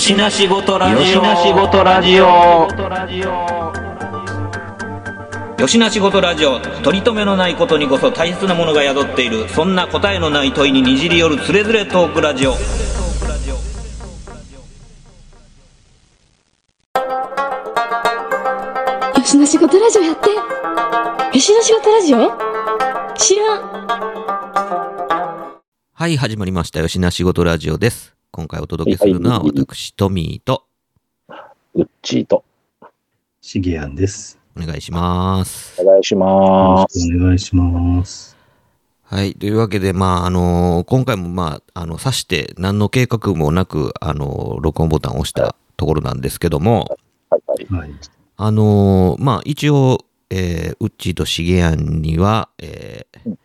よしなしごとラジオ。よしなしごとラジオ。よしなしごとラジオ。取り留めのないことにこそ大切なものが宿っている。そんな答えのない問いににじり寄るつれづれトークラジオ。よしの仕事ラジオやってよしの仕事ラジオ？知らんはい、始まりました。よしなしごとラジオです。今回お届けするのは私、トミーと、うっちーと。しげやんです。お願いします。お願いしよます。お願いします。はい。というわけで、まあ、あの今回も、まあ、あの、さして何の計画もなく、あの録音ボタンを押したところなんですけども、はいはい。はい。あのまあ、一応、えー、ウッチーとシゲヤンには、えー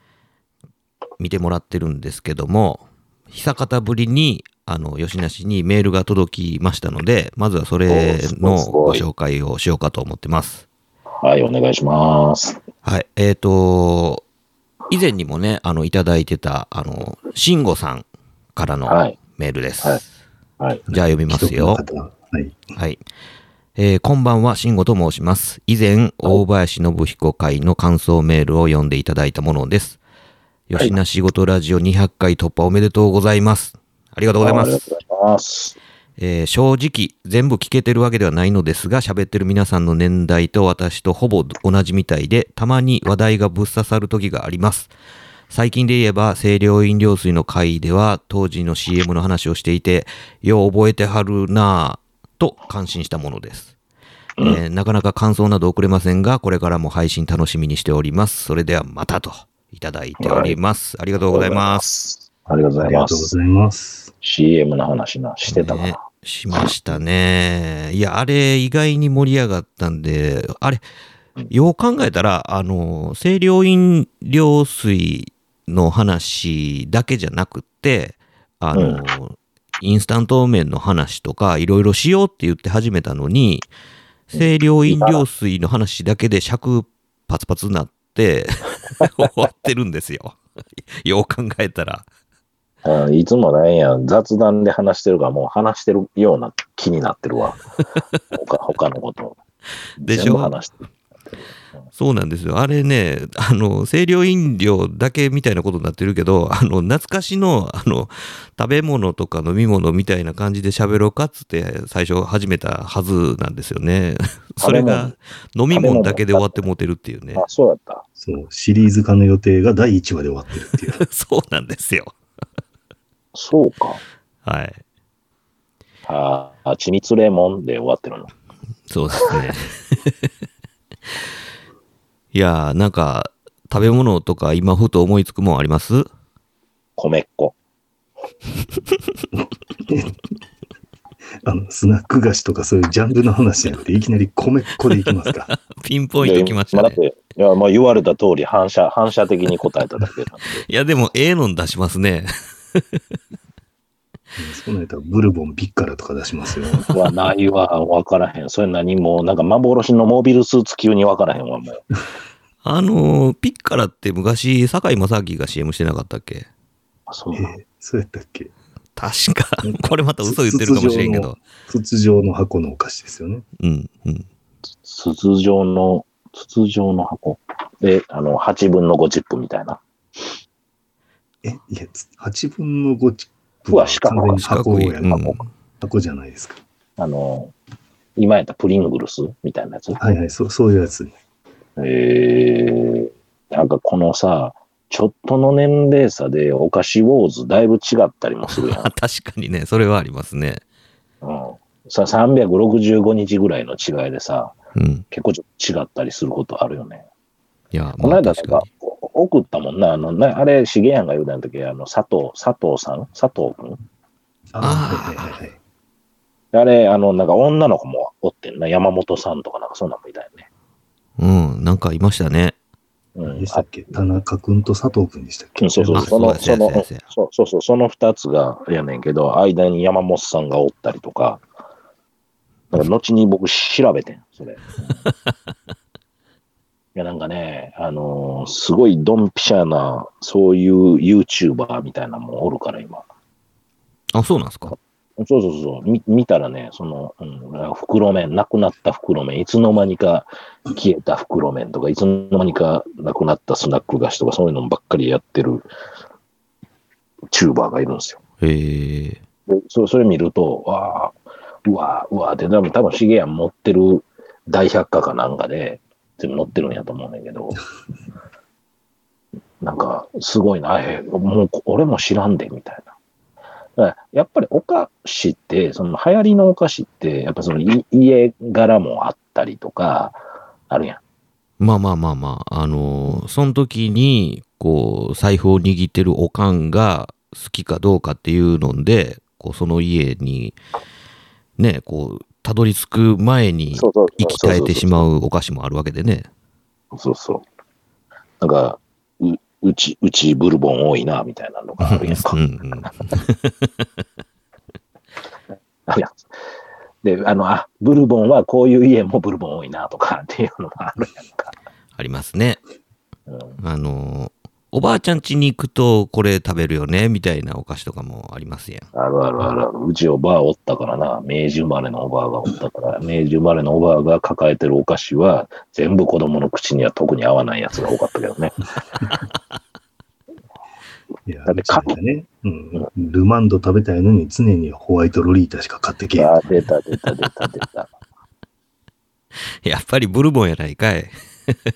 見てもらってるんですけども、久方ぶりに、あの、吉梨にメールが届きましたので、まずはそれのご紹介をしようかと思ってます。はい、お願いします。はい。えっ、と、以前にもね、あの、いただいてた、あの、慎吾さんからのはいメールです。はいはい。じゃあ読みますよ。はい。はい。えーこんばんは、慎吾と申します。以前、大林信彦会の感想メールを読んでいただいたものです。い吉な仕事ラジオ200回突破おめでとうございます。ありがとうございます。ありがとうございます。えー正直、全部聞けてるわけではないのですが、喋ってる皆さんの年代と私とほぼ同じみたいで、たまに話題がぶっ刺さる時があります。最近で言えば、清涼飲料水の回では、当時の CM の話をしていて、よう覚えてはるなぁ、と感心したものです。えーなかなか感想など送れませんが、これからも配信楽しみにしております。それではまたといただいております。ありがとうございます。ありがとうございます。ありがとうございます。CM の話な、してたかねな。しましたね。いや、あれ意外に盛り上がったんで、あれ、よう考えたら、あの、清涼飲料水の話だけじゃなくって、あの、インスタント麺の話とか、いろいろしようって言って始めたのに、清涼飲料水の話だけで尺パツパツになって、終わってるんですよ。よう考えたら。うんいつもなんや、雑談で話してるから、もう話してるような気になってるわ。他他のこと。でしょ？話してる。そうなんですよ。あれね、あの、清涼飲料だけみたいなことになってるけど、あの、懐かしの、あの、食べ物とか飲み物みたいな感じで喋ろうかっつって最初始めたはずなんですよね。それが飲み物だけで終わってもてるっていうねあ。、そうやった。そう、シリーズ化の予定が第1話で終わってるっていう。そうなんですよ。そうか。はい。ああ、緻密レモンで終わってるの。そうですね。いやー、なんか、食べ物とか今ふと思いつくもんあります？米っ子。あの、スナック菓子とかそういうジャンルの話じゃなくて、いきなり米っ子でいきますか。ピンポイントきましたねいやだっ。て、いや、まあ言われた通り反射、反射的に答えただけなんで。いや、でも、ええのん出しますね。そうなったらブルボンビッカラとか出しますよ。うわ、ないわ、わからへん。それ何も、なんか幻のモービルスーツ級にわからへんわ、もう。あのーピッカラって昔、堺正明が CM してなかったっけ？あそうえーそうやったっけ？確か。これまた嘘言ってるかもしれんけど。筒状の箱のお菓子ですよね。うん、うん。筒状の、筒状の箱。で、あの、8分の5チップみたいな。え、いや、8分の5チップうわ四角完全に四角い。箱や、うん。箱じゃないですか。あの、今やったプリングルスみたいなやつ。はいはい、そうそういうやつ。えー、なんかこのさ、ちょっとの年齢差でお菓子ウォーズだいぶ違ったりもするやんあ。確かにね、それはありますね。うん。さ、365日ぐらいの違いでさ、うん。結構ちょっと違ったりすることあるよね。いや、このまあ間か送ったもんな、あの、なあれ、しげやんが言うたんだけ？ど、あの、佐藤、佐藤さん？佐藤くんああーはいはいはいはい。あれ、あの、なんか女の子もおってんな、山本さんとかなんかそんなんもいたよね。うん、なんかいましたね。うん。でしたっけ？田中君と佐藤君でしたっけ？うんそうそうあその、その、そうやそうやそうその二つがやねんけど、間に山本さんがおったりとか、だから後に僕調べてん、それ。いや、なんかね、あのーすごいドンピシャな、そういう YouTuber みたいなのもおるから、今。あ、そうなんですか？そうそうそう。み見たらね、その、うん、袋麺、なくなった袋麺、いつの間にか消えた袋麺とか、いつの間にかなくなったスナック菓子とか、そういうのばっかりやってるチューバーがいるんですよ。へえ。でそそれ見ると、わあ、うわうわって、多分、多分、シゲヤン持ってる大百科かなんかで、全部載ってるんやと思うんだけど、なんか、すごいな、え、もう、俺も知らんで、みたいな。やっぱりお菓子って、その流行りのお菓子って、やっぱそのい家柄もあったりとか、あるやん。まあまあまあまあ、あのーその時に、こう、財布を握ってるおかんが好きかどうかっていうので、こう、その家に、ね、こう、たどり着く前にそうそう生き絶えてしまうお菓子もあるわけでね。そうそう。なんか、ううち、うちブルボン多いな、みたいなのがあるやんかう。んうん あるやん。で、あの、あ、ブルボンはこういう家もブルボン多いなとかっていうのがあるやんか。ありますね。うん、あのーおばあちゃん家に行くとこれ食べるよね、みたいなお菓子とかもありますやん。あるあるあるある。うちおばあおったからな。明治生まれのおばあがおったから、明治生まれのおばあが抱えてるお菓子は、全部子供の口には特に合わないやつが多かったけどね。いや、だってうちなんかね、うん、ルマンド食べたいのに常にホワイトロリータしか買ってけえ。あ、出た出た出た出た。やっぱりブルボンやないかい。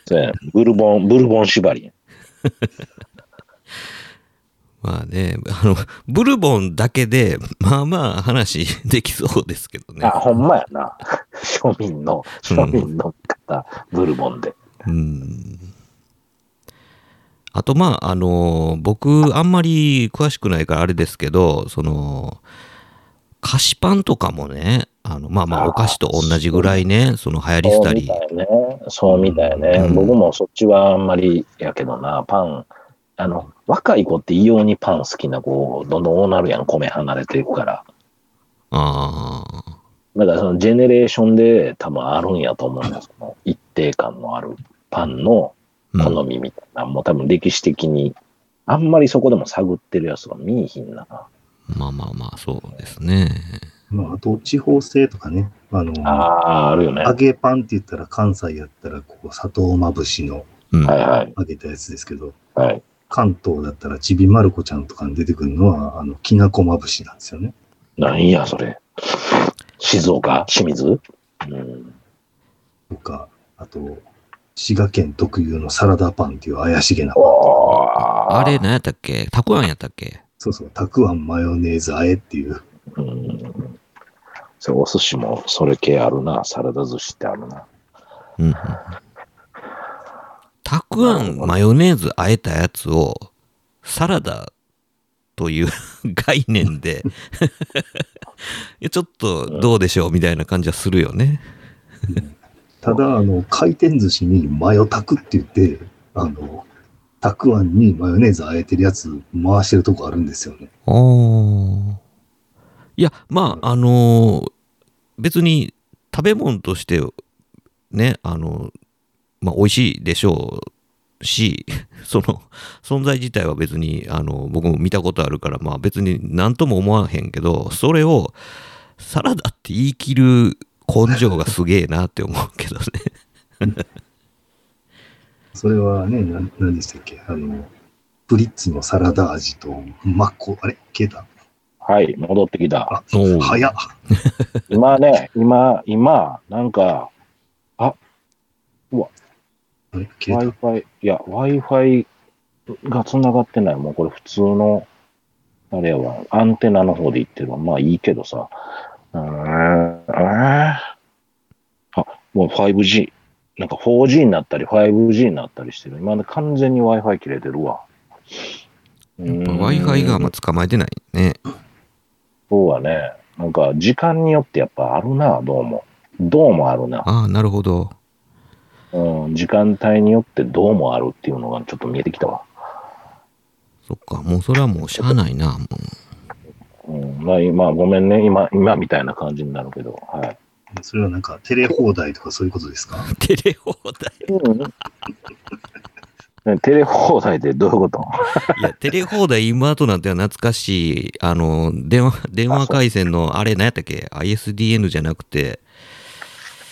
そうやブルボン、ブルボン縛りや。まあね、あの、ブルボンだけで、まあまあ話できそうですけどねあ、。ほんまやな。庶民の、庶民の方、ブルボンで。うん。あと、まあ、あの、僕、あんまり詳しくないからあれですけど、その、菓子パンとかもね、あの、まあまあ、お菓子と同じぐらいね、その流行りしたりそうみた、いね。そうみたいね。うん僕もそっちはあんまりやけどな、パン、あの、若い子って異様にパン好きな子、どんどん多なるやん、米離れていくから。ああ、だからそのジェネレーションで多分あるんやと思うんですその一定感のあるパンのうん好みみたいな、もう多分歴史的に、あんまりそこでも探ってるやつが見えひんな。まあまあまあ、そうですね。まあ、あと、地方性とかね、あの、ああ、あるよね。揚げパンって言ったら関西やったら、こう、砂糖まぶしのうん。はいはい。揚げたやつですけど、はい。関東だったらちびまる子ちゃんとかに出てくるのは、あの、きなこまぶしなんですよね。何や、それ。静岡？清水？うん。とか、あと、滋賀県特有のサラダパンっていう怪しげなパン。おーあれ、何やったっけ？たくあんやったっけ？そうそう、たくあんマヨネーズあえっていう。うん。そう、お寿司もそれ系あるな。サラダ寿司ってあるな。うんうん。たくあんマヨネーズあえたやつをサラダという 概念で ちょっとどうでしょうみたいな感じはするよね。ただ、あの、回転寿司にマヨタクって言って、あの、たくあんにマヨネーズあえてるやつ回してるとこあるんですよね。ああ。いや、まあ、あのー別に食べ物としてね、あのまあ、美味しいでしょうし、その存在自体は別に、あの、僕も見たことあるから、まあ別に何とも思わへんけど、それをサラダって言い切る根性がすげえなって思うけどね。それはね、何でしたっけ？あの、プリッツのサラダ味とマッコ、あれ？消えた？はい、戻ってきた。早っ。今ね、今、今、なんか、あれ？消えた Wi-Fi、いや、Wi-Fi が繋がってない。もうこれ普通の、あれやわ、アンテナの方で言ってるわ。まあいいけどさ。うーん、えーあ、もう 5G。なんか 4G になったり 5G になったりしてる。今ね、完全に Wi-Fi 切れてるわ。Wi-Fi があんま捕まえてないね。そうはね、なんか時間によってやっぱあるな、どうも。どうもあるな。ああ、なるほど。うん、時間帯によってどうもあるっていうのがちょっと見えてきたわ。そっか、もうそれはもうしゃあないな、もう。うん、まあ、今、ごめんね。今、今みたいな感じになるけど。はい。それはなんかテレ放題とかそういうことですか？テレ放題。うん。ねテレ放題でどういうこと？いや、テレ放題今となんては懐かしい、あの、電話、電話回線の、あれ、何やったっけ ?ISDN じゃなくて、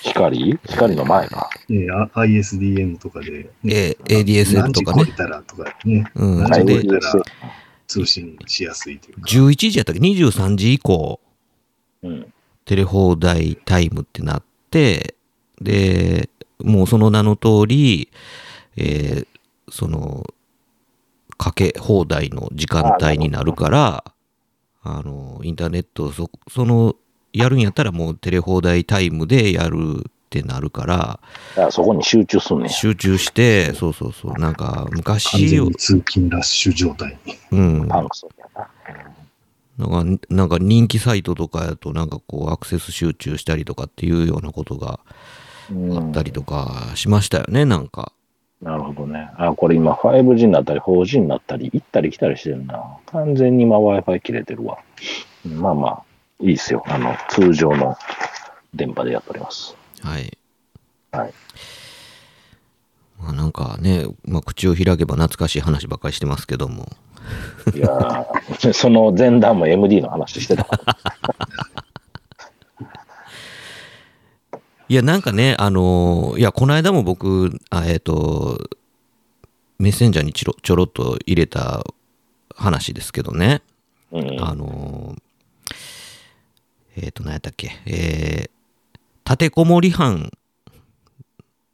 光？光の前か。ね、あ ISDN とかで、え ADSL とかね何時超えたらとかね、うん。何時で超えたら通信しやすいというか。11時やったっけ ?23 時以降、うん。テレ放題タイムってなって、で、もうその名の通り、えーその、かけ放題の時間帯になるから、あの、インターネット、そその、やるんやったらもうテレ放題タイムでやるってなるから、そこに集中すんねん。集中して、そうそうそう、なんか完昔全、に通勤ラッシュ状態に。うん、パンクすんやな。なんか、なんか人気サイトとかやと、なんかこう、アクセス集中したりとかっていうようなことがうんあったりとかしましたよね、なんか。なるほどね。あ、これ今 5G になったり 4G になったり、行ったり来たりしてるな。完全に今 Wi-Fi 切れてるわ。うんまあまあ、いいっすよ。あの、通常の電波でやっております。はい。はい。まあなんかね、まあ口を開けば懐かしい話ばっかりしてますけども。いやーその前段も MD の話してたから。いや、なんかね、あのーいや、この間も僕、あえっ、と、メッセンジャーにちょろちょろっと入れた話ですけどね。うん。あのーえっ、と、何やったっけ、えー、立てこもり犯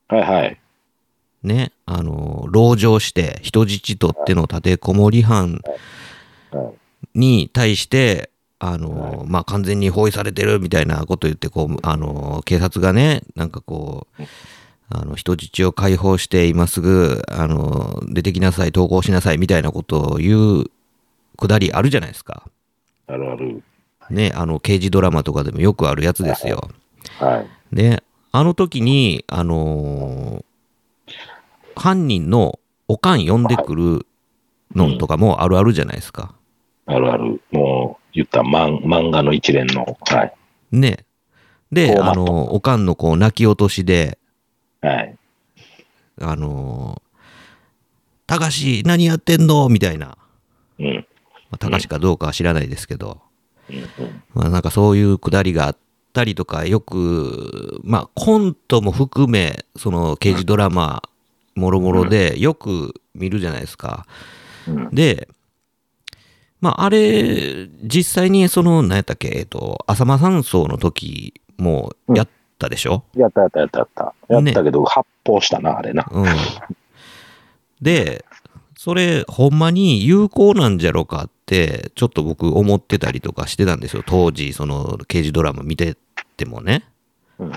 はいはい。ね、あのー、籠城して人質取っての立てこもり犯はいに対して、あのー、まあ、完全に包囲されてるみたいなこと言って、こう、あのー、警察がね、なんかこう、あの、人質を解放して、今すぐ、あのー、出てきなさい、投降しなさい、みたいなことを言うくだりあるじゃないですか。あるある。ね、あの、刑事ドラマとかでもよくあるやつですよ。はい。で、あの時に、あのー犯人のおかん呼んでくるのとかもあるあるじゃないですか。あるある。もう、言った漫漫画の一連の。はい。ね。で、あのーおかんのこう泣き落としで、はい。あのーたかし、何やってんの？みたいな。うん。まあたかしかどうかは知らないですけど、うんうんまあ、なんかそういうくだりがあったりとか、よく、まあコントも含め、その刑事ドラマ、もろもろでよく見るじゃないですか。うんで、まああれ、実際にその、何やったっけ、えっと、浅間山荘の時もやったでしょ、やったやったやったやった。やったけど、発砲したな、あれな。うん。で、それ、ほんまに有効なんじゃろかって、ちょっと僕思ってたりとかしてたんですよ。当時、その刑事ドラマ見ててもね。うん。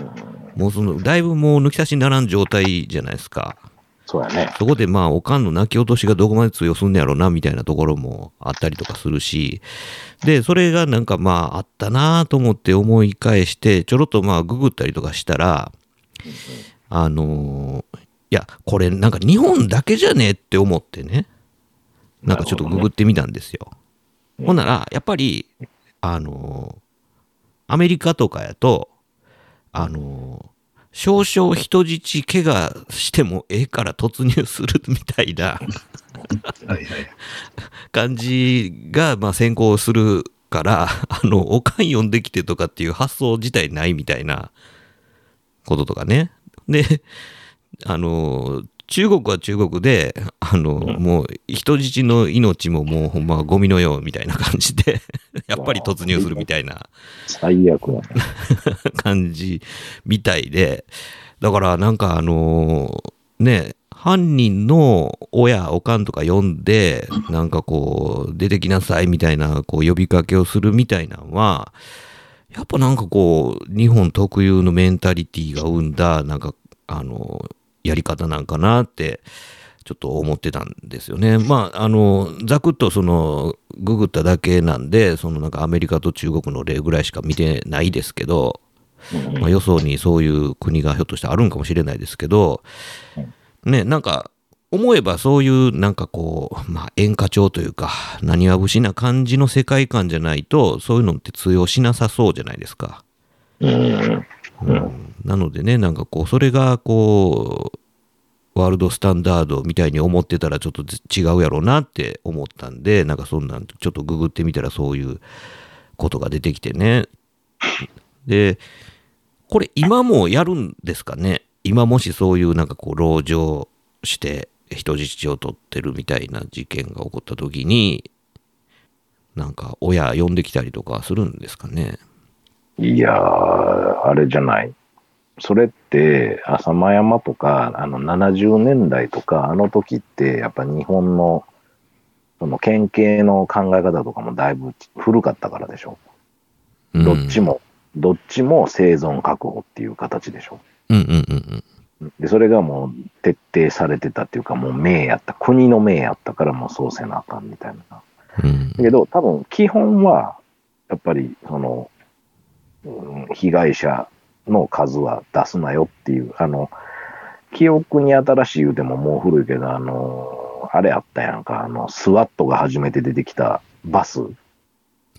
もうその、だいぶもう抜き差しにならん状態じゃないですか。そうやね。そこでまあ、おかんの泣き落としがどこまで通用すんねやろな、みたいなところもあったりとかするし、で、それがなんかまあ、あったなと思って思い返して、ちょろっとまあ、ググったりとかしたら、あのーいや、これなんか日本だけじゃねえって思ってね、なんかちょっとググってみたんですよ。ほんなら、やっぱり、あのーアメリカとかやと、あの少々人質怪我してもええから突入するみたいな。感じが、まあ、先行するから、あの、おかん呼んできてとかっていう発想自体ないみたいなこととかね。で、あの、中国は中国で、あの、もう人質の命ももうほんまゴミのようみたいな感じで、やっぱり突入するみたいな最悪やね。感じみたいで、だからなんかあのね、犯人の親、おかんとか呼んで、なんかこう、出てきなさいみたいな、こう、呼びかけをするみたいなのは、やっぱなんかこう、日本特有のメンタリティが生んだ、なんか、あの、やり方なんかなって、ちょっと思ってたんですよね。まあ、あの、ざくっとその、ググっただけなんで、そのなんかアメリカと中国の例ぐらいしか見てないですけど、うんまあ、予想にそういう国がひょっとしてあるんかもしれないですけど、ね、なんか、思えばそういうなんかこう、まあ演歌調というか、何わ節な感じの世界観じゃないと、そういうのって通用しなさそうじゃないですか。うん。うんなのでね、なんかこう、それがこう、ワールドスタンダードみたいに思ってたらちょっと違うやろうなって思ったんで、なんかそんなんちょっとググってみたらそういうことが出てきてね。で、これ今もやるんですかね？今もしそういうなんかこう、籠城して人質を取ってるみたいな事件が起こった時に、なんか親呼んできたりとかするんですかね？いやー、あれじゃない。それって、浅間山とか、あの、70年代とか、あの時って、やっぱ日本の、その県警の考え方とかもだいぶ古かったからでしょ？うんどっちも、どっちも生存確保っていう形でしょ？うんうんうんうん。で、それがもう徹底されてたっていうか、もう命やった、国の命やったからもうそうせなあかんみたいな。うんだけど、多分基本は、やっぱり、その、うん被害者の数は出すなよっていう、あの、記憶に新しい言うてももう古いけど、あの、あれあったやんか、あの、スワットが初めて出てきたバス。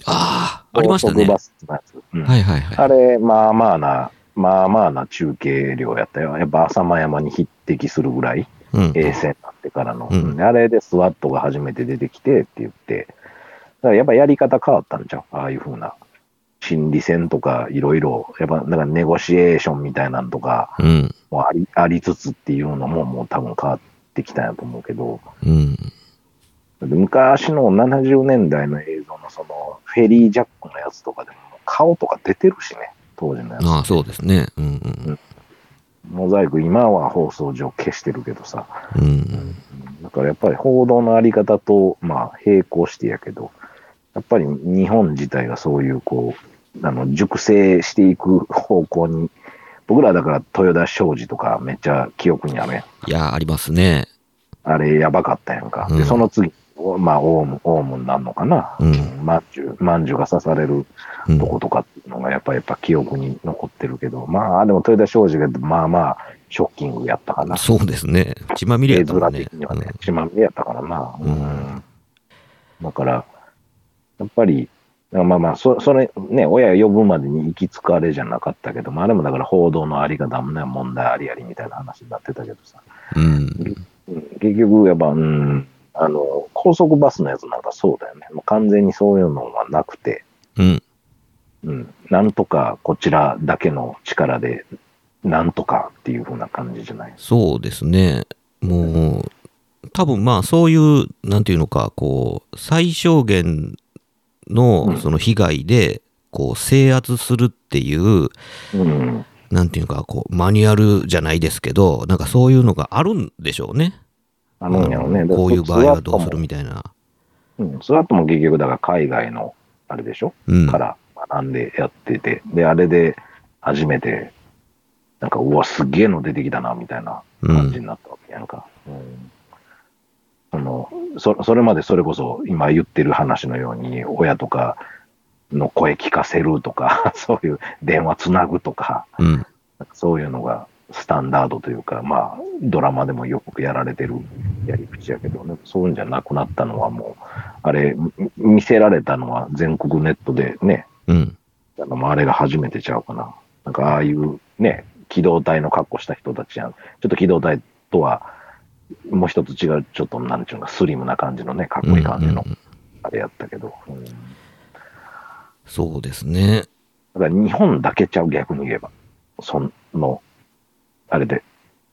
ああ、ありましたね。バスのやつ。うんはいはいはい。あれ、まあまあな、まあまあな中継量やったよ。やっぱ浅間山に匹敵するぐらい。うん、衛星になってからの、うんうんあれでスワットが初めて出てきてって言って、だからやっぱやり方変わったんちゃう？ああいうふうな。心理戦とかいろいろ、やっぱなんかネゴシエーションみたいなのとかうん。もありありつつっていうのももう多分変わってきたんやと思うけど、うん。で昔の70年代の映像のそのフェリージャックのやつとかでも顔とか出てるしね、当時のやつ。ああ、そうですね。うんうんモザイク今は放送上消してるけどさ、うん。うん。だからやっぱり報道のあり方と、まあ、並行してやけど、やっぱり日本自体がそういう、こう、あの、熟成していく方向に、僕らだから豊田商事とかめっちゃ記憶にあるやん。いや、ありますね。あれやばかったやんか。で、うんその次、まあ、オウム、オウムになるのかな？うんまんじゅう、まんじゅうが刺されるうんとことかっていうのがやっぱやっぱ記憶に残ってるけど、まあ、でも豊田商事がまあまあ、ショッキングやったかな。そうですね。血まみれやったもんね的。にはねうん、血まみれやったからな。うんうんだから、やっぱり、まあまあ、そそれ、ね、親呼ぶまでに行き着くあれじゃなかったけど、まあ、あれもだから報道のあり方もね、問題ありありみたいな話になってたけどさ、うん。うん結局、やっぱ、うん、あの、高速バスのやつなんかそうだよね。もう完全にそういうのはなくて、うん。うん、なんとかこちらだけの力で、なんとかっていう風な感じじゃない？そうですね。もう、多分まあそういう、なんていうのか、こう、最小限うのんその被害で、こう、制圧するっていう、うん。なんていうか、こう、マニュアルじゃないですけど、なんかそういうのがあるんでしょうね。あのね。うんこういう場合はどうするみたいな。うん、スワットも結局、だから海外の、あれでしょ、うん。から学んでやってて、で、あれで初めて、なんか、うわ、すげえの出てきたな、みたいな感じになったわけやんか。うんそのそそれまでそれこそ今言ってる話のように、親とかの声聞かせるとか、そういう電話つなぐとか、うん。そういうのがスタンダードというか、まあ、ドラマでもよくやられてるやり口やけど、ね、そういうんじゃなくなったのはもう、あれ、み見せられたのは全国ネットでね、うん。あのあれが初めてちゃうかな。なんかああいうね、機動隊の格好した人たちやん。ちょっと機動隊とは、もう一つ違う、ちょっとなんちゅうのか、スリムな感じのね、かっこいい感じのあれやったけど。うんそうですね。だから日本だけちゃう、逆に言えば。その、あれで、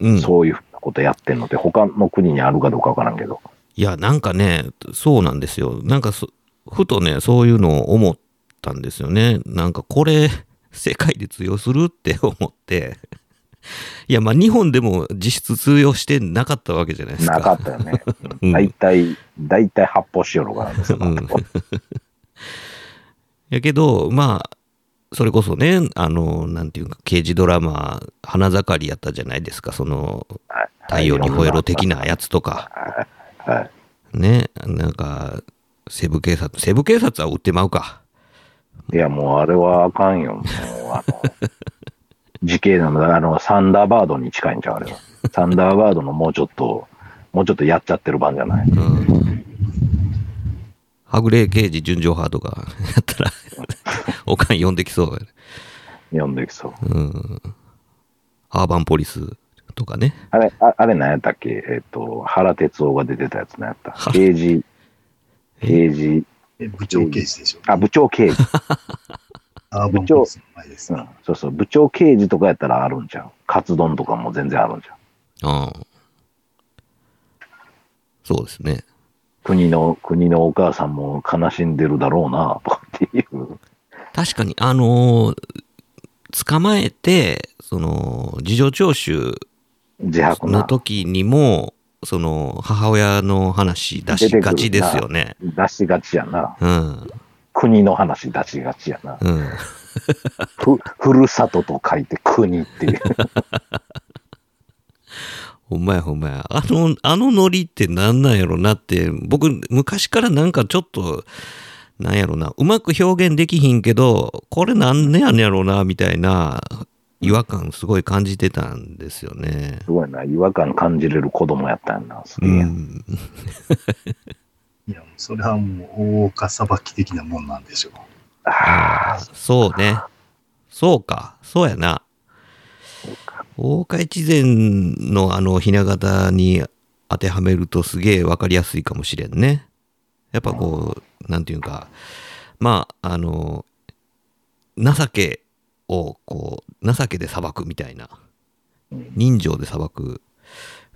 うん。そういうふうなことやってんのって、他の国にあるかどうかわからんけど。いや、なんかね、そうなんですよ。なんかそ、ふとね、そういうのを思ったんですよね。なんかこれ、世界で通用するって思って。いや、まあ日本でも実質通用してなかったわけじゃないですか。なかったよね。うん大体、大体発泡しよるからね、そんなとこやけど、まあ、それこそね、あの、なんていうか、刑事ドラマ、花盛りやったじゃないですか、その、はい太陽に吠えろ的なやつとか、はい。ね、なんか、西部警察、西部警察は売ってまうか。いや、もうあれはあかんよ。もう、あの、時系なの、あの、サンダーバードに近いんちゃう、あれは。サンダーバードのもうちょっと、もうちょっとやっちゃってる版じゃない？うん。はぐれ刑事純情派とか やったら、おかん呼んできそうやね。読んできそう。うん。アーバンポリス。とかね。あれ、ああれ何やったっけ？えっ、と、原哲夫が出てたやつ何やった？原刑事、刑事、え部長刑事でしょ。あ、部長刑事。アーバンポリスの前ですう。ん、そうそう、部長刑事とかやったらあるんじゃん。カツ丼とかも全然あるんじゃん。ああ。そうですね。国の、国のお母さんも悲しんでるだろうな、とかっていう。確かに、あのー捕まえて、その、事情聴取の自白な。時にも、その、母親の話出しがちですよね。出しがちやな。うん。国の話出しがちやな。うん。ふ、ふるさとと書いて国っていう。ほんまやほんまや。あの、あのノリってなんなんやろなって、僕、昔からなんかちょっと、なんやろな、うまく表現できひんけど、これなんでやねんやろな、みたいな違和感すごい感じてたんですよね。すごいな。違和感感じれる子供やったんやな。すうげえやん。ん。いや、それはもう大岡裁き的なもんなんでしょう。ああ、そうね。そうか。そうやな。大岡越前のあの、ひな形に当てはめるとすげえわかりやすいかもしれんね。やっぱこう、なんていうか、まあ、あの、情けをこう、情けで裁くみたいな、人情で裁く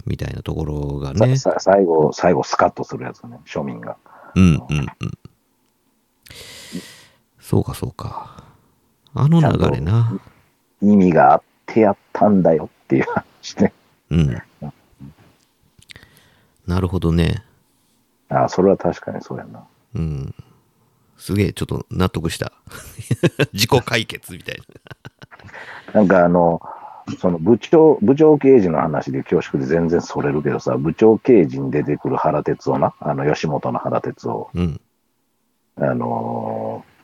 みたいなところがね。最後、最後スカッとするやつね。庶民が。うんうんうん。そうかそうか。あの流れな。意味があってやったんだよっていう話ね。うん。なるほどね。ああ、それは確かにそうやな。うん。すげえ、ちょっと納得した。自己解決みたいなんかあの、その部長、部長刑事の話で恐縮で全然それるけどさ、部長刑事に出てくる原哲夫な、あの吉本の原哲夫、な。うん。あのー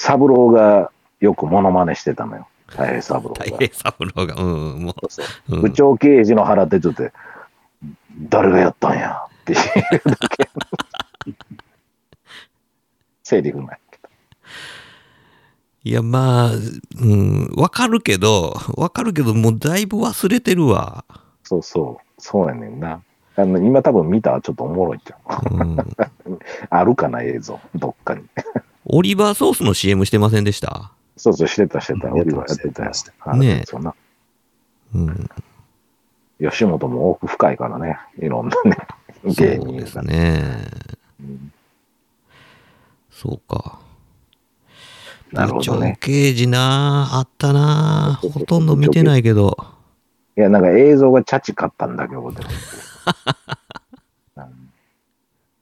三郎がよくモノマネしてたのよ。太平三郎が。大平三郎が、うん、もそうそうう。うん部長刑事の原哲夫って、誰がやったんやっていうだけ。セリフなんやけど。いや、まあ、うん、わかるけど、わかるけど、もうだいぶ忘れてるわ。そうそう、そうやねんな。あの今多分見たらちょっとおもろいじゃん。うん。あるかな、映像、どっかに。オリバーソースの CM してませんでした？そうそう、してた、してた。やって俺はましたやってたよやってま。あねえな。うん。吉本も奥深いからね。いろんなね、そ芸うです。ね。うんそうか。なるほどね刑事なあったなほとんど見てないけど。いや、なんか映像がチャチかったんだけど、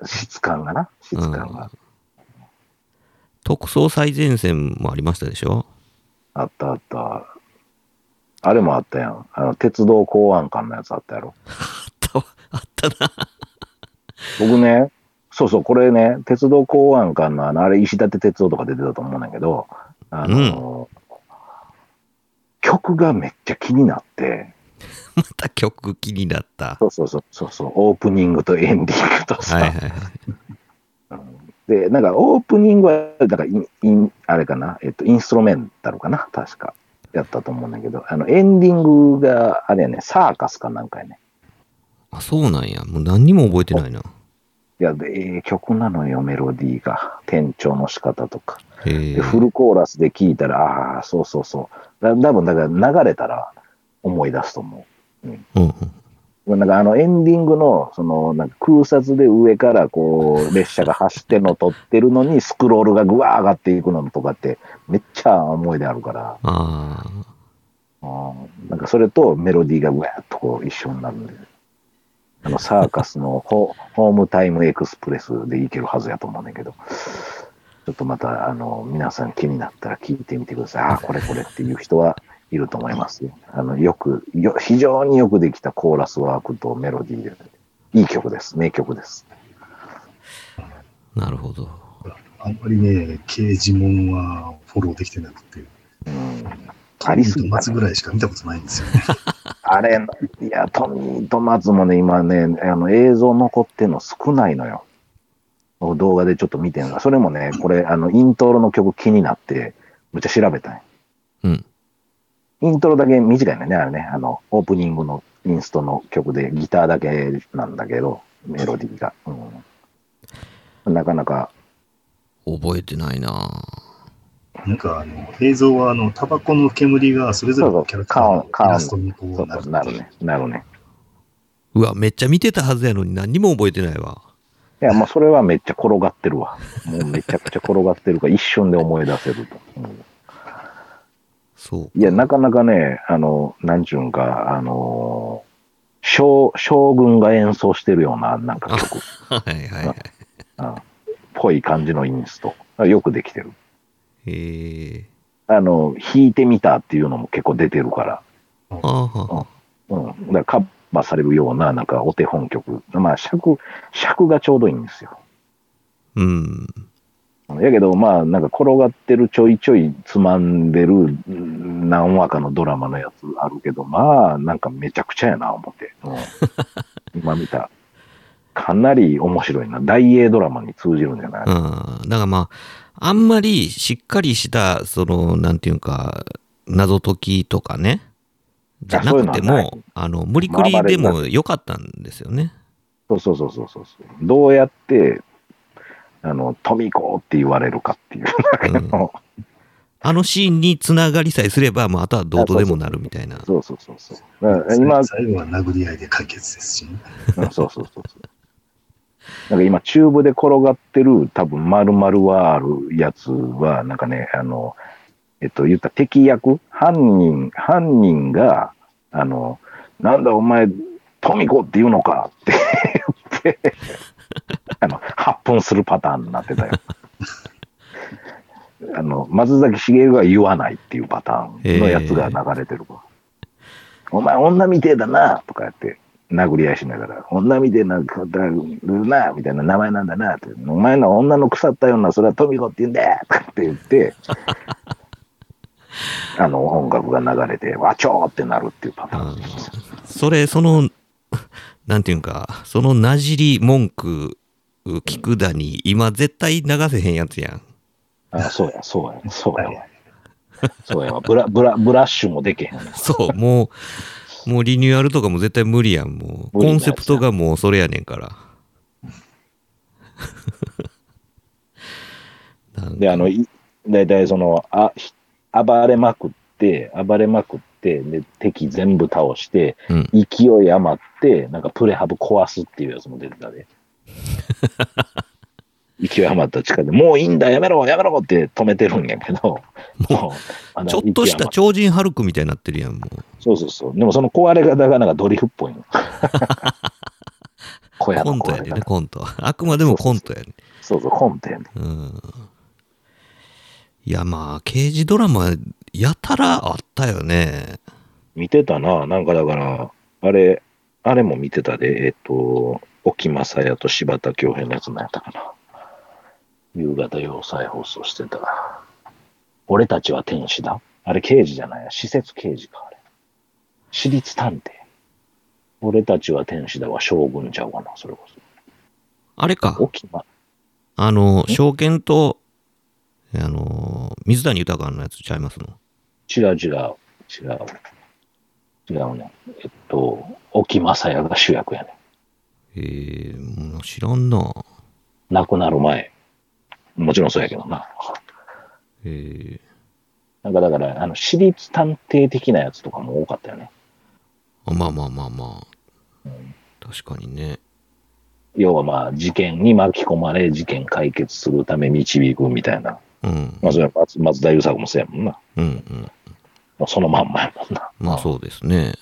質感がな、質感が。特捜最前線もありましたでしょ？あったあった。あれもあったやん。あの、鉄道公安官のやつあったやろ。あったわあったな。僕ね、そうそう、これね、鉄道公安官のあの、あれ石立鉄道とか出てたと思うんだけど、あの、曲がめっちゃ気になって、また曲気になった。そうそうそう、そうそう、オープニングとエンディングとさ、はいはいはい。で、なんかオープニングは、だからイン、インあれかな、えっと、インストゥルメンタルかな、確か。やったと思うんだけど、あの、エンディングが、あれやね、サーカスかなんかやね。あ、そうなんや。もう何にも覚えてないな。いや、で、ええ曲なのよ、メロディーが。転調の仕方とか。で、。フルコーラスで聞いたら、ああ、そうそうそう。だ多分、だから流れたら思い出すと思うんうん。う。なんかあのエンディングの、その、なんか空撮で上からこう、列車が走ってるの撮ってるのに、スクロールがぐわー上がっていくのとかって、めっちゃ思い出あるから、ああ。うんなんかそれとメロディーがぐわーっとこう一緒になるんで。あの、サーカスのホホームタイムエクスプレスでいけるはずやと思うねんだけど、ちょっとまた、あの、皆さん気になったら聞いてみてください。ああ、これこれっていう人はいると思いますよ。あの、よく、よ非常によくできたコーラスワークとメロディーで、いい曲です。名曲です。なるほど。あんまりね、刑事もんはフォローできてなくて、うん。ありすぎた、松ぐらいしか見たことないんですよね。あれ、いや、トミーと松もね、今ね、あの映像残ってんの少ないのよ。動画でちょっと見てんが、それもね、これ、あの、イントロの曲気になって、むっちゃ調べたんようん。イントロだけ短いのね、あれね、あの、オープニングのインストの曲でギターだけなんだけど、メロディーが。うん、なかなか、覚えてないななんかあの映像はあのタバコの煙がそれぞれのキャラクターのイラストにこそううなるなるね。なるね。うわ、めっちゃ見てたはずやのに何にも覚えてないわ。いや、まあ、それはめっちゃ転がってるわ。もうめちゃくちゃ転がってるから、一瞬で思い出せると。うんそう。いや、なかなかね、あの、なんちゅうんか、あのー将、将軍が演奏してるような、なんか曲、はいはいはい。うんぽい感じのインスト。よくできてる。あの、弾いてみたっていうのも結構出てるから、うん。だからカッバーされるような、なんかお手本曲。まあ、尺、尺がちょうどいいんですよ。うん。やけど、まあ、なんか転がってるちょいちょいつまんでるうん何話かのドラマのやつあるけど、まあ、なんかめちゃくちゃやな、思って。うん 今見た。かなり面白いな。大英ドラマに通じるんじゃない、うん。だからまあ、あんまりしっかりした、その、なんていうか、謎解きとかね、じゃなくても、あの、無理くりでもよかったんですよね。そうそうそうそうそうそう。どうやって、あの、富子って言われるかっていうだけの、あのシーンにつながりさえすれば、まあ、あとはどうとでもなるみたいな。そうそうそうそう。今、最後は殴り合いで解決ですしね。うんそうそうそうそう。なんか今、チューブで転がってる、多分丸々はあるやつは、なんかね、あの、えっと、言った敵役、犯人、犯人が、あの、なんだお前、富子って言うのか？って言って、あの、発奮するパターンになってたよ。あの、松崎しげるが言わないっていうパターンのやつが流れてるわ。お前女みてえだなとかやって、殴り合いしながら、女みてえな方るなみたいな名前なんだなって、お前の女の腐ったような、それは富子って言うんだよとかって言って、あの、音楽が流れて、わちょーってなるっていうパターン。それ、その、なんていうんか、そのなじり文句、聞くだに、今絶対流せへんやつやん。あ、そうや、そうや、そうやわ。そうやわ。ブラ、ブラ、ブラッシュもできへん。そう、もう、もうリニューアルとかも絶対無理やん、もう。コンセプトがもうそれやねんから。で、あの、い大体その、あ、ひ暴れまくって、暴れまくって、で、敵全部倒して、うん勢い余って、なんかプレハブ壊すっていうやつも出てたで。勢い余った力で、もういいんだ、やめろ、やめろって止めてるんやけど、もう、ちょっとした超人ハルクみたいになってるやん、もう。そうそうそう。でもその壊れ方がなんかドリフっぽいの。コのントやでね。コント。あくまでもコントやね。そうそう、コントやね。うん。いや、まあ、刑事ドラマ、やたらあったよね。見てたな。なんかだから、あれ、あれも見てたで、えっと、沖正也と柴田恭平のやつなんやったかな。夕方要塞放送してた。俺たちは天使だ。あれ刑事じゃないや。施設刑事か、あれ。私立探偵。俺たちは天使だは将軍ちゃうかな、それこあれかあの、証券と、あの、水谷豊のやつちゃいますの？違う違う。違う。違うね。えっと、沖正也が主役やね。ええもう知らんな。亡くなる前。もちろんそうやけどな。ええなんかだから、あの、私立探偵的なやつとかも多かったよね。あまあまあまあまあ。確かにね。要はまあ、事件に巻き込まれ、事件解決するため導くみたいな。うん。まあ、それは松松田優作もそうやもんな。うんうん。もうそのまんまやもんな。まあそうですね。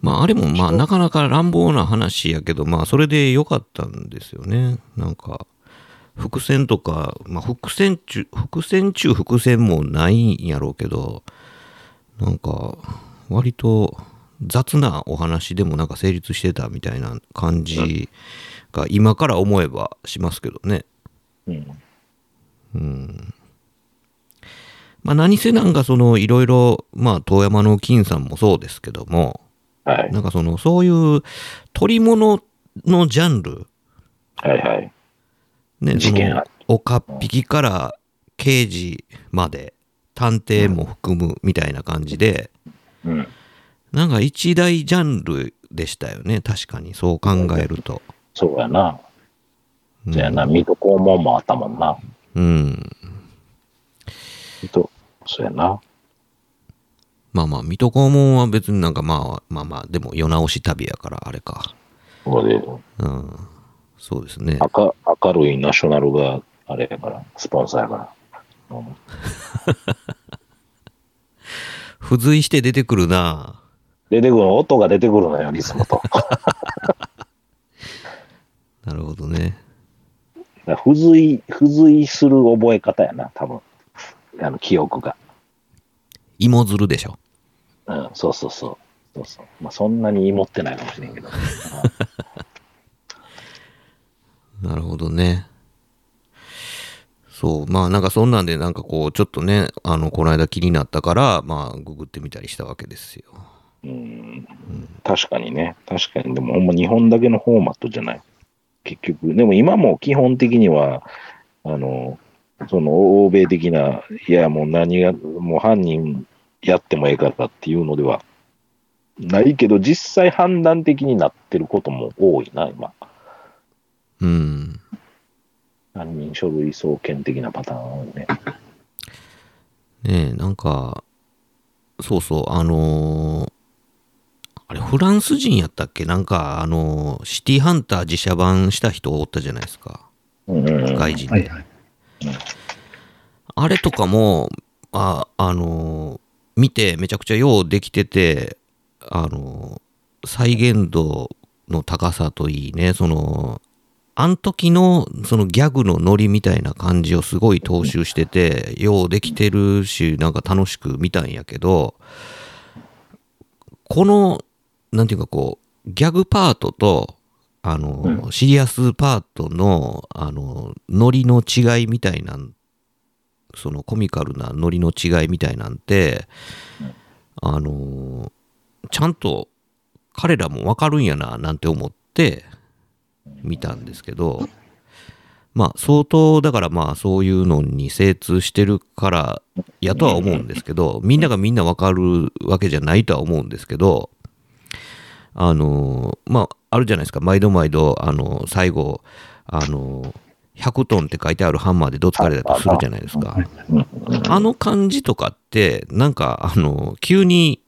まああれもまあなかなか乱暴な話やけど、まあそれで良かったんですよね。なんか、伏線とか、まあ伏線中、伏線中伏線もないんやろうけど、なんか、割と雑なお話でもなんか成立してたみたいな感じが今から思えばしますけどね。うん。うん。まあ何せなんかそのいろいろ、まあ遠山の金さんもそうですけども、はい。なんかそのそういう取り物のジャンル、はいはい。ね、事件あ岡っ引きから刑事まで探偵も含むみたいな感じで、うん。なんか一大ジャンルでしたよね。確かに、そう考えると。そうやな。うんそうやな。水戸黄門もあったもんな。うん。水戸、そうやな。まあまあ、水戸黄門は別になんかまあまあまあ、でも世直し旅やから、あれか。ここでうん。そうですね。明明るいナショナルがあれやから、スポンサーやから。うん 付随して出てくるな出てくるの、音が出てくるのよ、リズムと。なるほどね。付随、付随する覚え方やな、多分。あの、記憶が。芋づるでしょ。うん、そうそうそう。そうそう。まあ、そんなに持ってないかもしれんけど。なるほどね。そう。まあなんかそんなんでなんかこう、ちょっとね、あの、この間気になったから、まあ、ググってみたりしたわけですよ。うん、確かにね。確かに。でも、ほんま日本だけのフォーマットじゃない。結局。でも今も基本的には、あの、その欧米的な、いや、もう何が、もう犯人やってもええからっていうのではないけど、実際判断的になってることも多いな、今。うん。犯人書類送検的なパターンね。ねえ、なんか、そうそう、あのーあれ、フランス人やったっけ？なんか、あのーシティハンター自社版した人おったじゃないですか。外人で。はいはい。あれとかも、あ、あのー見てめちゃくちゃようできてて、あのー再現度の高さといいね、その、あん時のそのギャグのノリみたいな感じをすごい踏襲してて、ようできてるし、なんか楽しく見たんやけど、この、なんていうかこう、ギャグパートと、あの、シリアスパートの、あの、ノリの違いみたいなんそのコミカルなノリの違いみたいなんて、あのちゃんと彼らもわかるんやななんて思って見たんですけどまあ相当だからまあそういうのに精通してるからやとは思うんですけどみんながみんなわかるわけじゃないとは思うんですけどあのまああるじゃないですか毎度毎度あの最後あの100トンって書いてあるハンマーでどつかれたとするじゃないですか。あの感じとかって、なんか、あの、急に、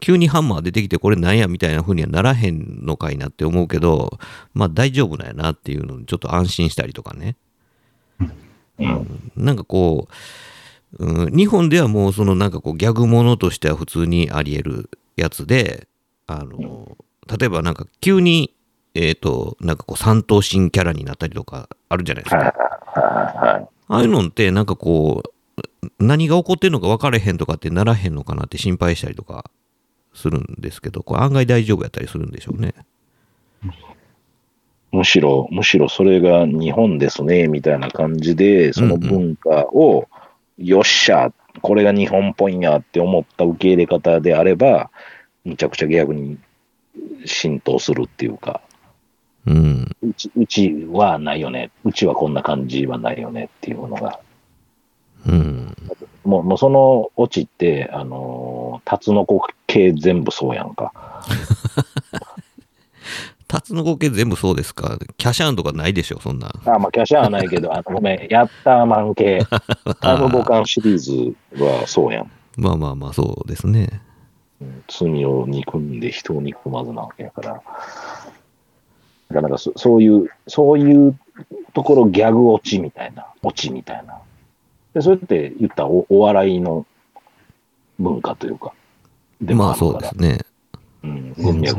急にハンマー出てきてこれなんやみたいな風にはならへんのかいなって思うけど、まあ大丈夫なんやなっていうのにちょっと安心したりとかね。うんなんかこう、うん、日本ではもうそのなんかこうギャグものとしては普通にあり得るやつで、あの、例えばなんか急に、えっ、と、なんかこう三頭身キャラになったりとかあるじゃないですか。ああいうのって、なんかこう、何が起こってるのか分かれへんとかってならへんのかなって心配したりとかするんですけど、これ案外大丈夫やったりするんでしょうね。むしろ、むしろそれが日本ですね、みたいな感じで、その文化を、よっしゃ、これが日本っぽいんやって思った受け入れ方であれば、むちゃくちゃ逆に浸透するっていうか、うん。うちうちはないよね、うちはこんな感じはないよねっていうのが、うん。もうもうそのオチって、あのー、タツノコ系全部そうやんか。タツノコ系全部そうですか？キャシャーンとかないでしょ、そんな。あ、まあ、キャシャーはないけど、あのごめん、ヤッターマン系、タムボカンシリーズはそうやん。まあまあまあ、そうですね。うん罪を憎んで人を憎まずなわけやから。だからなんかそそういう、そういうところギャグ落ちみたいな、落ちみたいな。で、それって言ったらおお笑いの文化というか。でもまあそうですね。うん、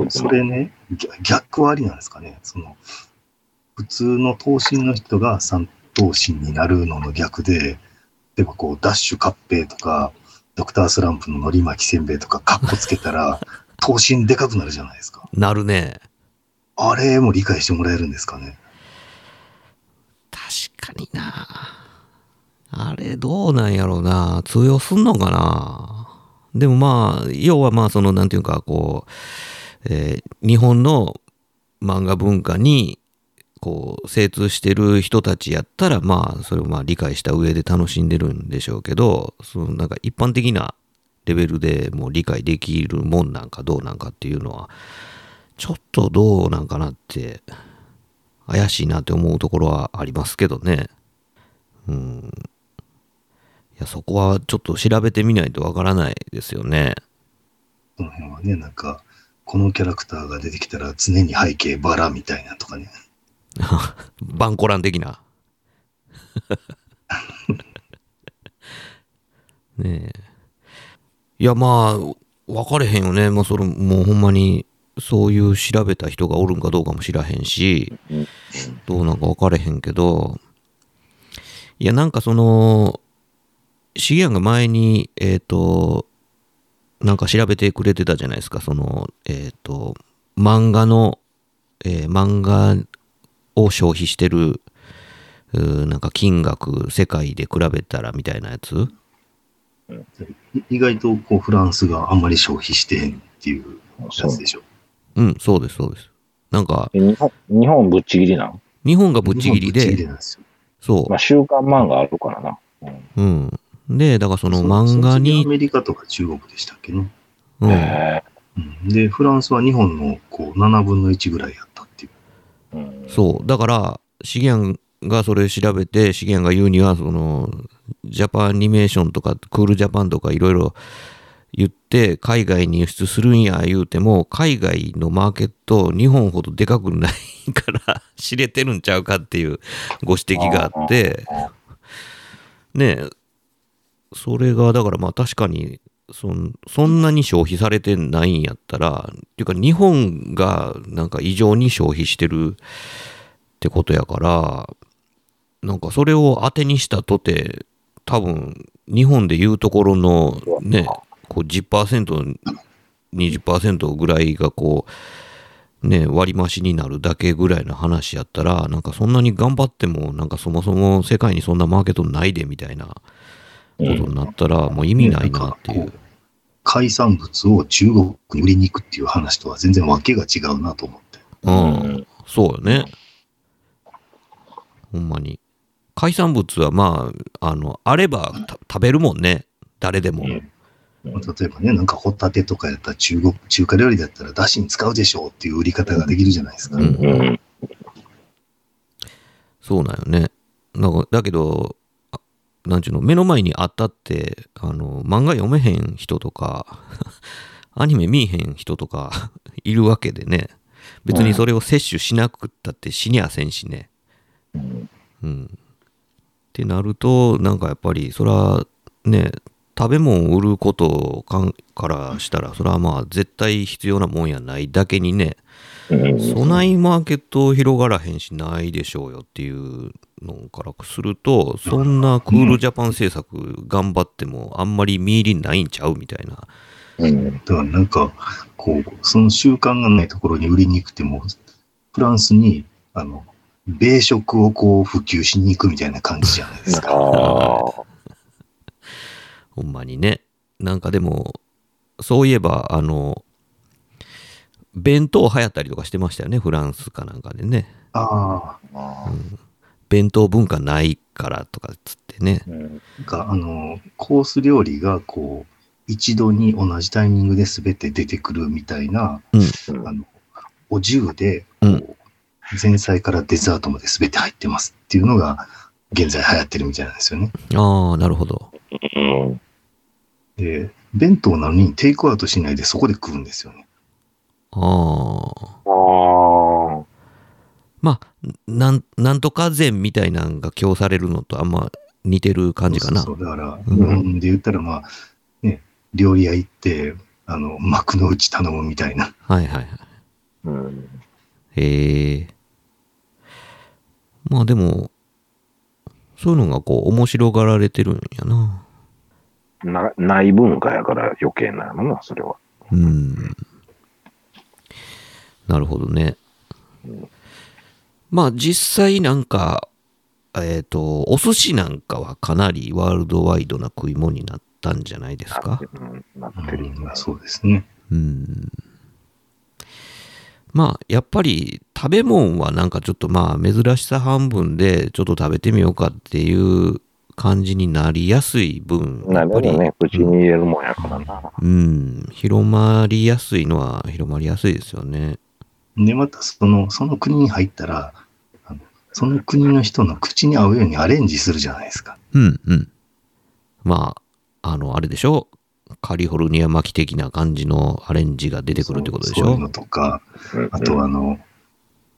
そそれね、逆逆はありなんですかね。その、普通の頭身の人が三頭身になるのの逆で、例えばこう、ダッシュカッペイとか、ドクタースランプののり巻きせんべいとか、カッコつけたら、頭身でかくなるじゃないですか。なるね。あれも理解してもらえるんですかね。確かにな。あれ、どうなんやろうな。通用すんのかな。でもまあ、要はまあ、その、なんていうか、こう、えー日本の漫画文化に、こう、精通してる人たちやったら、まあ、それをまあ理解した上で楽しんでるんでしょうけど、そのなんか一般的なレベルでもう理解できるもんなんかどうなんかっていうのは、ちょっとどうなんかなって、怪しいなって思うところはありますけどね。うん。いや、そこはちょっと調べてみないとわからないですよね。その辺はね、なんか、このキャラクターが出てきたら常に背景バラみたいなとかね。バンコラン的な。ねえ。いや、まあ、分かれへんよね。まあ、それ、もうほんまに、そういう調べた人がおるんかどうかも知らへんし、どうなんか分かれへんけど、いや、なんかその、シゲアンが前に、えっ、と、なんか調べてくれてたじゃないですか、その、えっ、と、漫画の、えー漫画を消費してる、うーなんか金額、世界で比べたらみたいなやつい意外とこうフランスがあんまり消費してへんっていうやつでしょ。うん、そうです、そうです。なんか、え日本、日本ぶっちぎりなん？日本がぶっちぎりで、で。そまあ、週刊漫画あるからな。うんう。うん。で、だからその漫画そっちでアに、メリカとか中国でしたっけね。うん、で、フランスは日本のこう7分の1ぐらいやったっていう。えうん。そう。だから、シゲアンがそれ調べて、シゲアンが言うには、その、ジャパンアニメーションとか、クールジャパンとかいろいろ言って、海外に輸出するんや言うても、海外のマーケット、日本ほどでかくないから、知れてるんちゃうかっていうご指摘があって、ね。え、それが、だからまあ確かに、そんそんなに消費されてないんやったら、っていうか日本がなんか異常に消費してるってことやから、なんかそれを当てにしたとて、多分日本でいうところのね、こう10%、20%ぐらいがこう、ね、割増しになるだけぐらいの話やったら、なんかそんなに頑張っても、なんかそもそも世界にそんなマーケットないでみたいなことになったら、もう意味ないなっていう。海産物を中国に売りに行くっていう話とは全然わけが違うなと思って。うん、そうよね。ほんまに。海産物はまあ、あの、あればた食べるもんね。誰でも。例えばね、なんかホタテとかやったら中国、中華料理だったらだしに使うでしょうっていう売り方ができるじゃないですか。うんうん。そうなんよね。なんかだけど、あなんちゅうの、目の前にあったって、あの、漫画読めへん人とか、アニメ見えへん人とか いるわけでね。別にそれを摂取しなくったって死にゃせんしね。うんうん。ってなると、なんかやっぱり、そら、ね、食べ物を売ることかんからしたら、それはまあ絶対必要なもんやないだけにね、うんそないマーケット広がらへんしないでしょうよっていうのからすると、そんなクールジャパン政策頑張ってもあんまり見入りないんちゃうみたいな。うんだからなんか、こう、その習慣がないところに売りに行くても、フランスに、あの、米食をこう普及しに行くみたいな感じじゃないですか。ほんまにね。なんかでも、そういえば、あの、弁当流行ったりとかしてましたよね、フランスかなんかでね。ああ、あ弁当文化ないからとかっつってね。ーうんなんかあの、コース料理がこう、一度に同じタイミングで全て出てくるみたいな、うんあの、お重で、こうんう、前菜からデザートまで全て入ってますっていうのが、現在流行ってるみたいなんですよね。ああ、なるほど。うんで、弁当なのにテイクアウトしないでそこで食うんですよね。ああ。ああ。まあ、なん、なんとか膳みたいなのが供されるのとあんま似てる感じかな。そうそうだから、うん日本で言ったら、まあ、ね、料理屋行って、あの、幕の内頼むみたいな。はいはいはい。うんへえ。まあでも、そういうのがこう面白がられてるんやな。なない文化やから余計なのな、それは。うん。なるほどね。まあ実際なんか、えっ、と、お寿司なんかはかなりワールドワイドな食い物になったんじゃないですか？うんなっうてる。んまあ、そうですね。うん。まあ、やっぱり食べ物はなんかちょっとまあ珍しさ半分でちょっと食べてみようかっていう感じになりやすい分、やっぱり、なるほどね、口に入れるもんやからな。うん、広まりやすいのは広まりやすいですよね。で、またその、その国に入ったら、その国の人の口に合うようにアレンジするじゃないですか。うん、うん。まあ、あの、あれでしょ？カリフォルニア巻き的な感じのアレンジが出てくるってことでしょ？そういうのとか、うんあとはあの、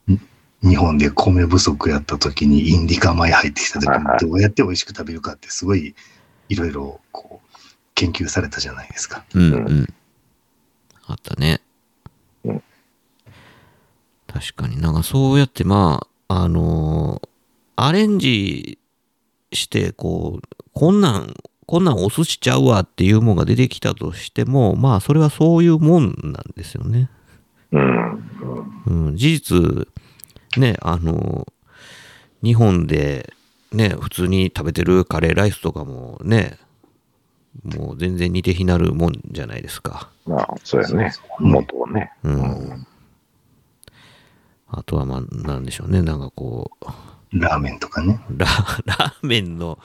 ん日本で米不足やった時にインディカ米入ってきた時にどうやって美味しく食べるかってすごいいろいろこう研究されたじゃないですか。うん、ううん。あったねうん。確かになんかそうやってまあ、あのーアレンジして、こう、こんなん、こんなんお寿司ちゃうわっていうもんが出てきたとしても、まあそれはそういうもんなんですよね。うん。うん、事実、ね、あの、日本で、ね、普通に食べてるカレーライスとかもね、もう全然似て非なるもんじゃないですか。まあ、そうやね。元はね。うん。あとは、まあ、なんでしょうね、なんかこう、ラーメンとかね。ラ ラーメンの、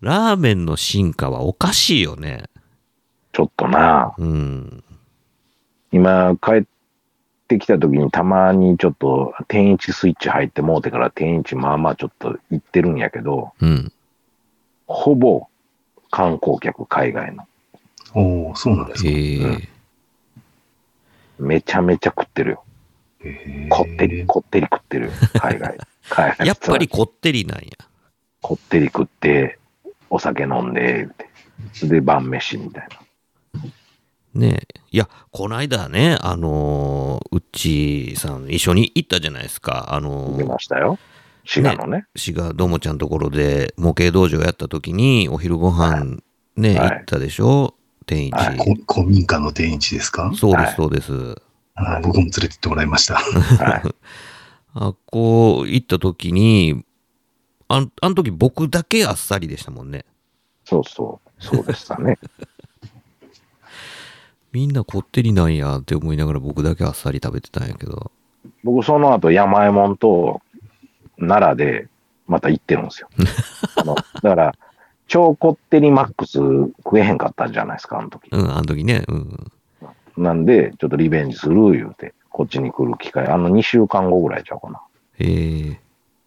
ラーメンの進化はおかしいよね。ちょっとな、うん。今帰ってきた時にたまにちょっと天一スイッチ入ってもうてから天一まあまあちょっと行ってるんやけど、うん。ほぼ観光客海外の。おおそうなんですか。ええうんめちゃめちゃ食ってるよ。こってり、こってり食ってるよ。海外。海外やっぱりこってりなんや。こってり食って、お酒飲んで。で、晩飯みたいな。ねえ。いや、こないだね、あのーうっちーさん一緒に行ったじゃないですか。あの出ーましたよ。滋賀のね。滋賀どもちゃんところで模型道場やった時にお昼ご飯ね、はい行ったでしょ？天一。はいこ古民家の天一ですか？そうです、はいそうです。あ僕も連れてってもらいました。はい。あこう行った時に、あんあの時僕だけあっさりでしたもんね。そうそう。そうでしたね。みんなこってりなんやって思いながら僕だけあっさり食べてたんやけど。僕、その後、山右衛門と奈良でまた行ってるんですよ。あのだから、超こってりマックス食えへんかったんじゃないですか、あの時。うん、あの時ね。うん。なんで、ちょっとリベンジする言うて、こっちに来る機会、あの2週間後ぐらいちゃうかな。ええ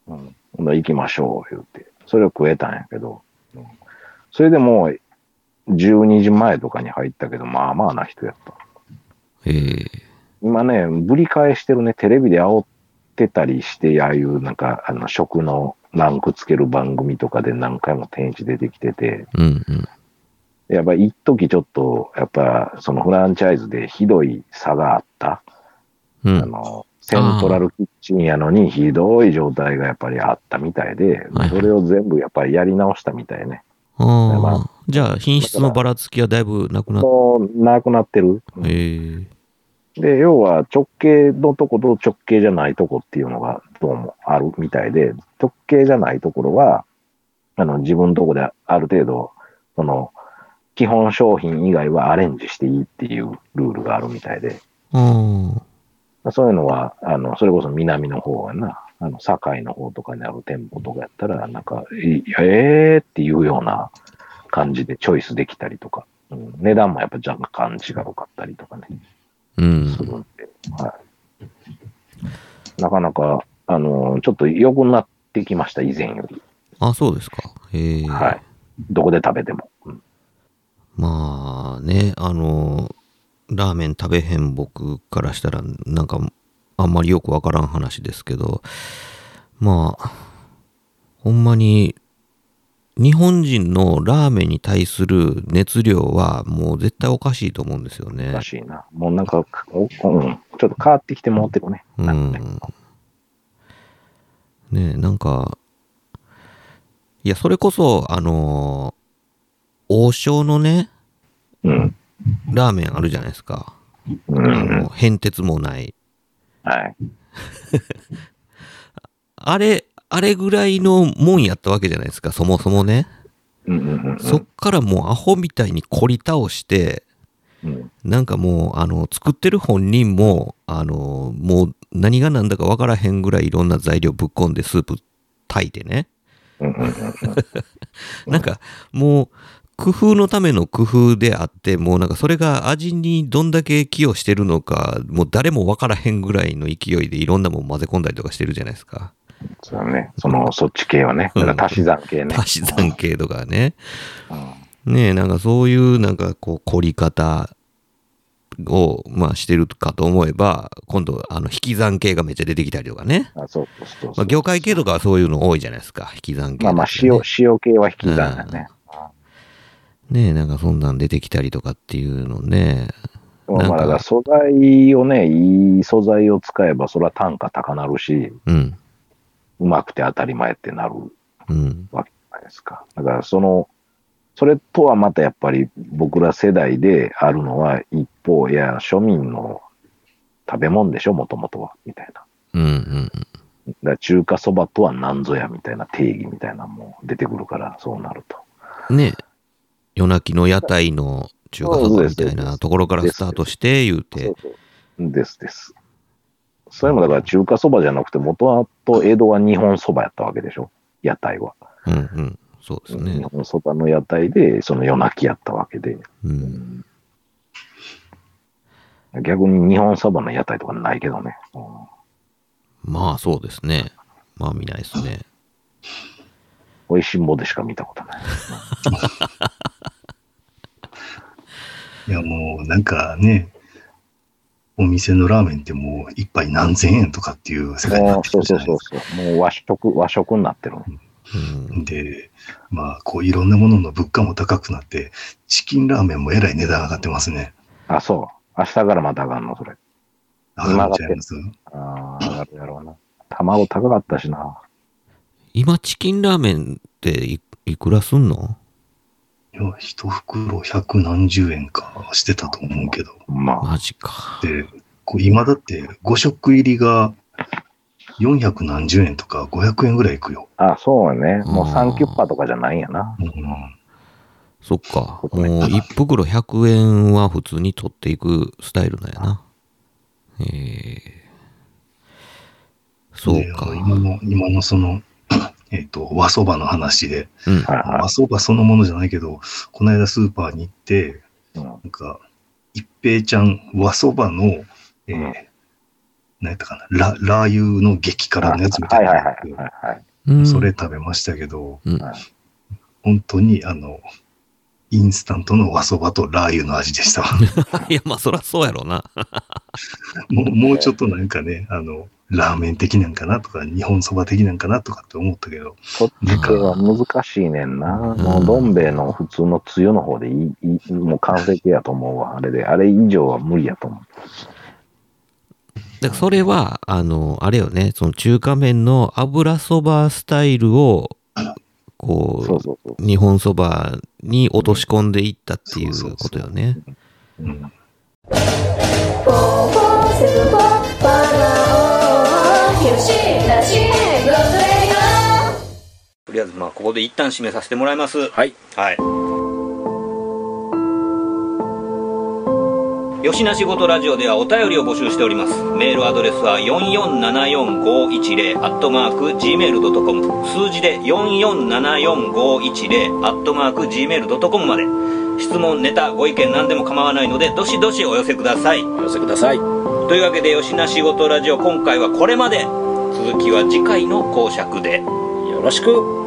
うん。ほん行きましょう、言うて。それを食えたんやけど、うんそれでもう、12時前とかに入ったけど、まあまあな人やった。ええ今ね、ぶり返してるね、テレビで煽ってたりして、ああいうなんか、あの、食のランクつける番組とかで何回も天一出てきてて、うんうん。やっぱ一時ちょっと、やっぱそのフランチャイズでひどい差があった。うん。あの、セントラルキッチンやのにひどい状態がやっぱりあったみたいではい、それを全部やっぱりやり直したみたいね。あまあ。じゃあ、品質のばらつきはだいぶなくなっもう、なくなってる。ええで、要は直径のとこと直径じゃないとこっていうのがどうもあるみたいで、直径じゃないところは、あの、自分のとこである程度、その、基本商品以外はアレンジしていいっていうルールがあるみたいで、ああ。そういうのは、あの、それこそ南の方やな、あの、堺の方とかにある店舗とかやったら、なんか、いえーっていうような感じでチョイスできたりとか、うん、値段もやっぱ若干違うかったりとかね。うん。するんで、はい。なかなか、あの、ちょっと良くなってきました、以前より。あ、そうですか。ええはい。どこで食べても。うんまあね、あの、ラーメン食べへん僕からしたら、なんか、あんまりよくわからん話ですけど、まあ、ほんまに、日本人のラーメンに対する熱量はもう絶対おかしいと思うんですよねら。しいな。もうなんか、おうん、ちょっと変わってきてもってるね。うんね。なんか、いや、それこそ、あの、王将のね、うん。ラーメンあるじゃないですか。うあん。の、変哲もない。はい。あれ、あれぐらいのもんやったわけじゃないですか、そもそもね。うんうんうんそっからもうアホみたいに凝り倒して、うん。なんかもう、あの、作ってる本人も、あの、もう何が何だかわからへんぐらいいろんな材料ぶっ込んでスープ炊いてね。なんか、もう、工夫のための工夫であって、もうなんかそれが味にどんだけ寄与してるのか、もう誰もわからへんぐらいの勢いでいろんなもん混ぜ込んだりとかしてるじゃないですか。そうだね。その、そっち系はね。だから足し算系ね。足し算系とかね。うん。ねえ、なんかそういうなんかこう凝り方を、まあしてるかと思えば、今度あの引き算系がめっちゃ出てきたりとかね。あそうそうそうまあ、業界系とかはそういうの多いじゃないですか。引き算系、まあまあ、塩、塩系は引き算だね。ねえ、なんかそんなん出てきたりとかっていうのね。まあ、なんかだから素材をね、いい素材を使えば、それは単価高なるし、うん。うまくて当たり前ってなるうん。わけじゃないですか。だから、その、それとはまたやっぱり僕ら世代であるのは、一方、いや、庶民の食べ物でしょ、もともとは、みたいな。うんうんだ中華そばとは何ぞやみたいな定義みたいなのも出てくるから、そうなると。うん。ねえ。夜泣きの屋台の中華そばみたいなところからスタートして言うてですです。それもだから中華そばじゃなくて、元はと江戸は日本そばやったわけでしょ、屋台は。うんうん。そうです日ね。本そばの屋台で、その夜泣きやったわけで。うん。逆に日本そばの屋台とかないけどね。うんまあそうですね。まあ見ないですね。美味しんぼでしか見たことない。いやもうなんかね、お店のラーメンってもう一杯何千円とかっていう世界になってきもうそうたじゃないそうそうですか。そう。もう和食、和食になってる。うん。で、まあこういろんなものの物価も高くなって、チキンラーメンもえらい値段上がってますね。あ、そう。明日からまた上がんの、それ。上がっちゃいます？ああ、上がるやろうな。卵高かったしな。今チキンラーメンっていいくらすんの？いや、一袋百何十円かしてたと思うけど。まあ、マジか。で、こう今だって5食入りが400何十円とか500円ぐらいいくよ。あ、そうね。もううんサンキュッパとかじゃないんやな。うんそっか。もう一袋100円は普通に取っていくスタイルなんやな。ええそうか。の今の、今のその、えっ、と、和そばの話で、うん。和そばそのものじゃないけど、この間スーパーに行って、なんか、一平ちゃん和そばの、えーうん何やったかな、ララー油の激辛のやつみたいなのがあってはいはいはいはいはい。うんそれ食べましたけど、うん本当にあの、インスタントの和そばとラー油の味でしたわ。いや、まあ、そらそうやろな。もうもうちょっとなんかね、あの、ラーメン的なんかなとか、日本そば的なんかなとかって思ったけど、そっち系は難しいねんな。もう、どん兵衛の普通のつゆの方でいい、もう完成形やと思うわ。あれで。あれ以上は無理やと思う。だからそれは、あの、あれよね、その中華麺の油そばスタイルを、こう。日本そばに落とし込んでいったっていうことよね。うん、とりあえず、まあ、ここで一旦締めさせてもらいます。はい。はい。吉な仕事ラジオではお便りを募集しております。メールアドレスは4474510アットマーク gmail.com 数字で4474510アットマーク gmail.com まで質問、ネタ、ご意見何でも構わないのでどしどしお寄せください。お寄せください。というわけで吉な仕事ラジオ今回はこれまで続きは次回の講釈で。よろしく。